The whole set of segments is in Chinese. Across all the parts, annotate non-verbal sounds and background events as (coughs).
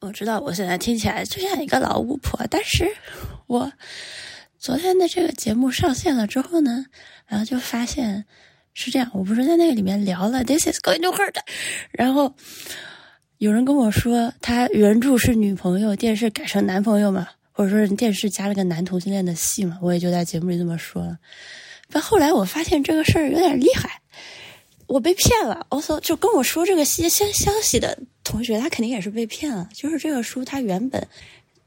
我知道我现在听起来就像一个老巫婆，但是我昨天的这个节目上线了之后呢，然后就发现是这样。我不是在那个里面聊了 “This is going to hurt”，然后有人跟我说他原著是女朋友，电视改成男朋友嘛，或者说是电视加了个男同性恋的戏嘛，我也就在节目里这么说了。但后来我发现这个事儿有点厉害。我被骗了，also 就跟我说这个新消息的同学，他肯定也是被骗了。就是这个书，它原本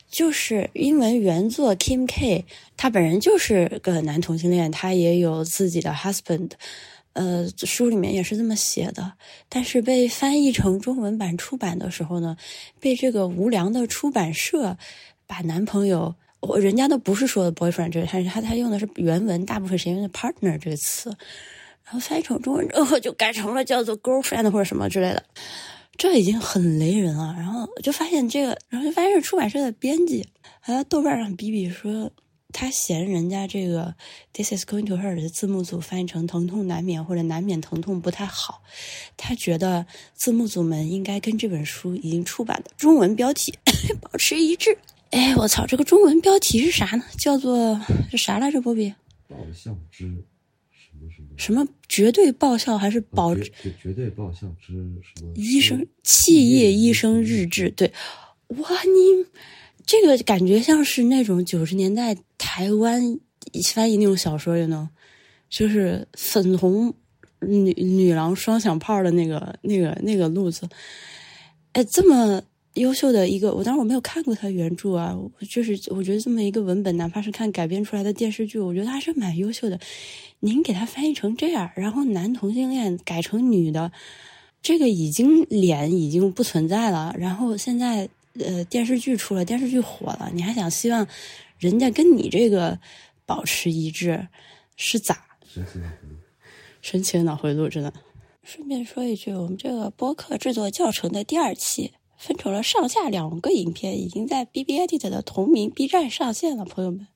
就是英文原作 Kim K，他本人就是个男同性恋，他也有自己的 husband，呃，书里面也是这么写的。但是被翻译成中文版出版的时候呢，被这个无良的出版社把男朋友，我人家都不是说的 boyfriend 这个，他他他用的是原文，大部分时间用的 partner 这个词。然后翻译成中文之后，就改成了叫做 girlfriend 或者什么之类的，这已经很雷人了。然后就发现这个，然后就发现是出版社的编辑还在豆瓣上比比说，他嫌人家这个 this is going to hurt 的字幕组翻译成疼痛难免或者难免疼痛不太好，他觉得字幕组们应该跟这本书已经出版的中文标题 (coughs) 保持一致。哎，我操，这个中文标题是啥呢？叫做是啥来着？波比？爆笑之。什么绝对爆笑还是保绝绝对爆笑之什么医生企业医生日志？对，哇，你这个感觉像是那种九十年代台湾翻译那种小说，有呢，就是粉红女女郎双响炮的那个那个那个路子。哎，这么优秀的一个，我当时我没有看过他原著啊，就是我觉得这么一个文本，哪怕是看改编出来的电视剧，我觉得还是蛮优秀的。您给他翻译成这样，然后男同性恋改成女的，这个已经脸已经不存在了。然后现在呃电视剧出了，电视剧火了，你还想希望人家跟你这个保持一致，是咋？神奇的脑回路，(laughs) 神奇的脑回路，真的。顺便说一句，我们这个播客制作教程的第二期。分成了上下两个影片，已经在 B B Edit 的同名 B 站上线了，朋友们，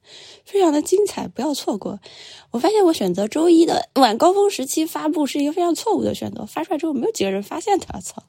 非常的精彩，不要错过。我发现我选择周一的晚高峰时期发布是一个非常错误的选择，发出来之后没有几个人发现它，操！